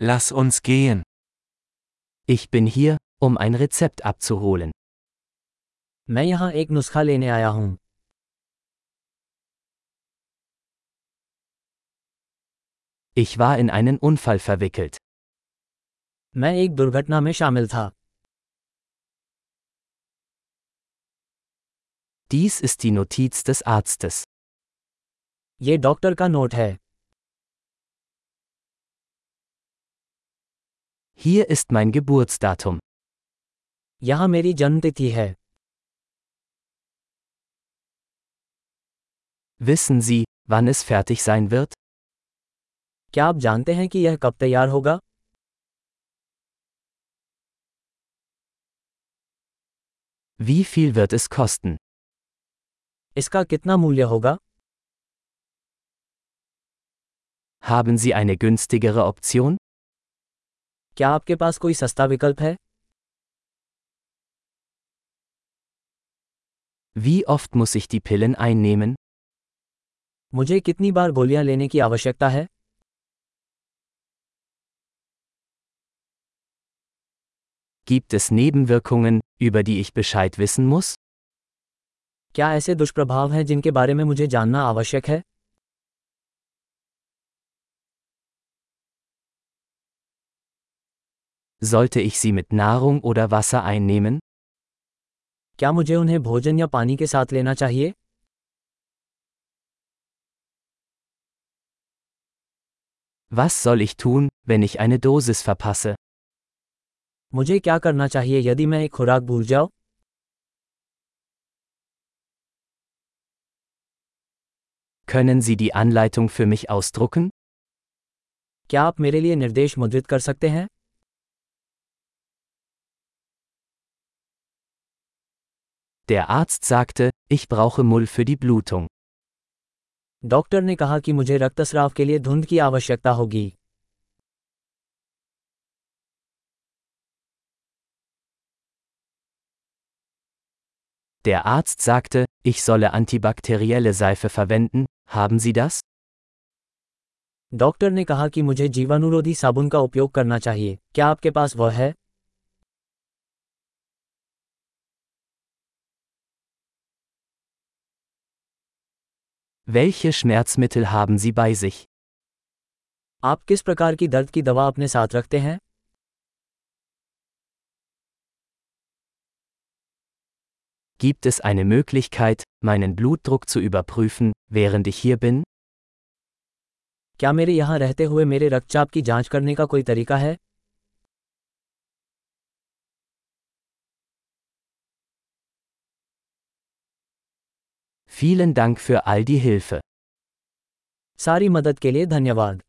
Lass uns gehen. Ich bin hier, um ein Rezept abzuholen. मैं यहाँ एक नुस्खा लेने आया हूँ Ich war in einen Unfall verwickelt. मैं एक दुर्घटना में शामिल था Dies ist die Notiz des Arztes. ये डॉक्टर का नोट है Hier ist mein Geburtsdatum. यहाँ मेरी जन्मतिथि है Wissen Sie, wann es fertig sein wird? क्या आप जानते हैं कि यह कब तैयार होगा Wie viel wird es kosten? इसका कितना मूल्य होगा Haben Sie eine günstigere Option? क्या आपके पास कोई सस्ता विकल्प है Wie oft muss ich die Pillen einnehmen? मुझे कितनी बार गोलियाँ लेने की आवश्यकता है Gibt es Nebenwirkungen, über die ich Bescheid wissen muss? क्या ऐसे दुष्प्रभाव हैं जिनके बारे में मुझे जानना आवश्यक है Sollte ich sie mit Nahrung oder Wasser einnehmen? क्या मुझे उन्हें भोजन या पानी के साथ लेना चाहिए Was soll ich tun, wenn ich eine Dosis verpasse? मुझे क्या करना चाहिए यदि मैं एक खुराक भूल जाऊं Können Sie die Anleitung für mich ausdrucken? क्या आप मेरे लिए निर्देश मुद्रित कर सकते हैं Der Arzt sagte, ich brauche Mull für die Blutung. Doctor ने कहा कि मुझे रक्तस्राव के लिए धुंध की आवश्यकता होगी Der Arzt sagte, ich solle antibakterielle Seife verwenden, haben Sie das? Doctor ने कहा कि मुझे जीवाणुरोधी साबुन का उपयोग करना चाहिए क्या आपके पास वह है Welche Schmerzmittel haben Sie bei sich? आप किस प्रकार की दर्द की दवा अपने साथ रखते हैं Gibt es eine Möglichkeit, meinen Blutdruck zu überprüfen, während ich hier bin? क्या मेरे यहाँ रहते हुए मेरे रक्तचाप की जांच करने का कोई तरीका है Vielen Dank für all die Hilfe. सारी मदद के लिए धन्यवाद